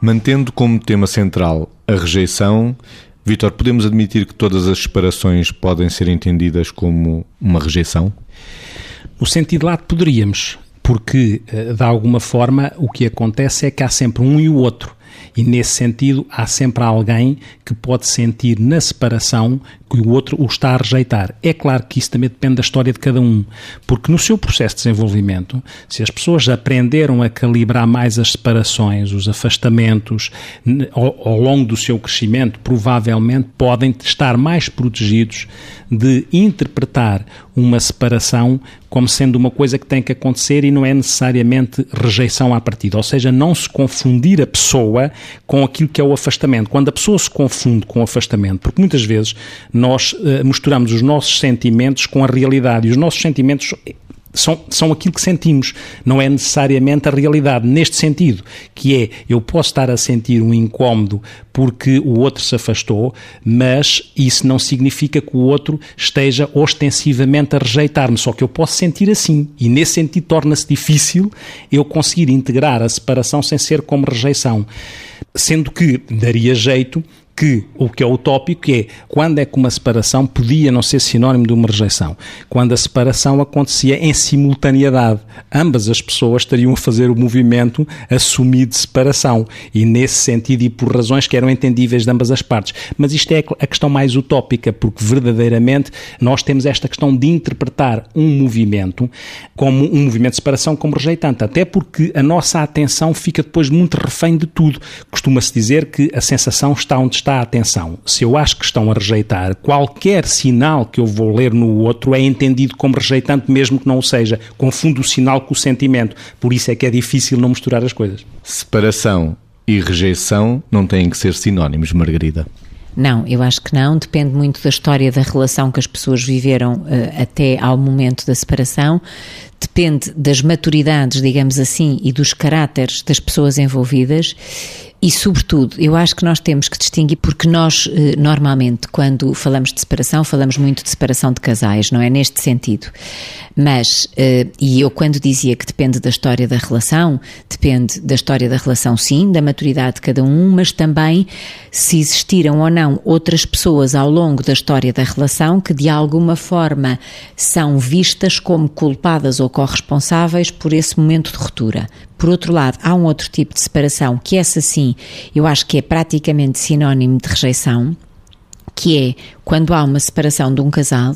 Mantendo como tema central a rejeição, Vitor, podemos admitir que todas as separações podem ser entendidas como uma rejeição? No sentido lato, poderíamos, porque eh, de alguma forma o que acontece é que há sempre um e o outro. E nesse sentido, há sempre alguém que pode sentir na separação que o outro o está a rejeitar. É claro que isso também depende da história de cada um, porque no seu processo de desenvolvimento, se as pessoas aprenderam a calibrar mais as separações, os afastamentos, ao, ao longo do seu crescimento, provavelmente podem estar mais protegidos de interpretar uma separação como sendo uma coisa que tem que acontecer e não é necessariamente rejeição à partida. Ou seja, não se confundir a pessoa com aquilo que é o afastamento. Quando a pessoa se confunde com o afastamento, porque muitas vezes nós uh, misturamos os nossos sentimentos com a realidade e os nossos sentimentos são, são aquilo que sentimos, não é necessariamente a realidade. Neste sentido, que é, eu posso estar a sentir um incómodo porque o outro se afastou, mas isso não significa que o outro esteja ostensivamente a rejeitar-me, só que eu posso sentir assim. E nesse sentido torna-se difícil eu conseguir integrar a separação sem ser como rejeição. Sendo que daria jeito que o que é utópico é quando é que uma separação podia não ser sinónimo de uma rejeição. Quando a separação acontecia em simultaneidade. Ambas as pessoas estariam a fazer o movimento assumido de separação e nesse sentido e por razões que eram entendíveis de ambas as partes. Mas isto é a questão mais utópica, porque verdadeiramente nós temos esta questão de interpretar um movimento como um movimento de separação como rejeitante, até porque a nossa atenção fica depois muito refém de tudo. Costuma-se dizer que a sensação está onde está está a atenção. Se eu acho que estão a rejeitar, qualquer sinal que eu vou ler no outro é entendido como rejeitante, mesmo que não o seja. Confundo o sinal com o sentimento. Por isso é que é difícil não misturar as coisas. Separação e rejeição não têm que ser sinónimos, Margarida. Não, eu acho que não. Depende muito da história da relação que as pessoas viveram uh, até ao momento da separação. Depende das maturidades, digamos assim, e dos caráteres das pessoas envolvidas e, sobretudo, eu acho que nós temos que distinguir, porque nós, eh, normalmente, quando falamos de separação, falamos muito de separação de casais, não é? Neste sentido. Mas, eh, e eu, quando dizia que depende da história da relação, depende da história da relação, sim, da maturidade de cada um, mas também se existiram ou não outras pessoas ao longo da história da relação que, de alguma forma, são vistas como culpadas ou corresponsáveis por esse momento de ruptura. Por outro lado, há um outro tipo de separação que essa sim, eu acho que é praticamente sinónimo de rejeição, que é quando há uma separação de um casal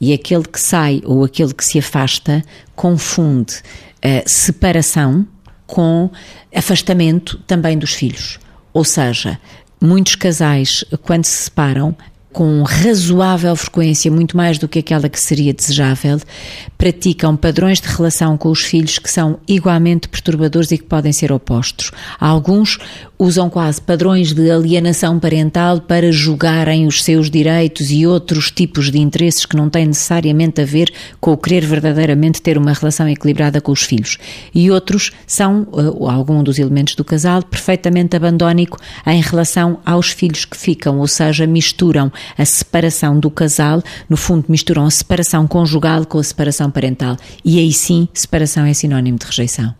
e aquele que sai ou aquele que se afasta confunde uh, separação com afastamento também dos filhos. Ou seja, muitos casais, quando se separam, com razoável frequência, muito mais do que aquela que seria desejável, praticam padrões de relação com os filhos que são igualmente perturbadores e que podem ser opostos. Alguns usam quase padrões de alienação parental para julgarem os seus direitos e outros tipos de interesses que não têm necessariamente a ver com o querer verdadeiramente ter uma relação equilibrada com os filhos. E outros são, uh, algum dos elementos do casal, perfeitamente abandónico em relação aos filhos que ficam, ou seja, misturam a separação do casal, no fundo misturam a separação conjugal com a separação parental. E aí sim, separação é sinónimo de rejeição.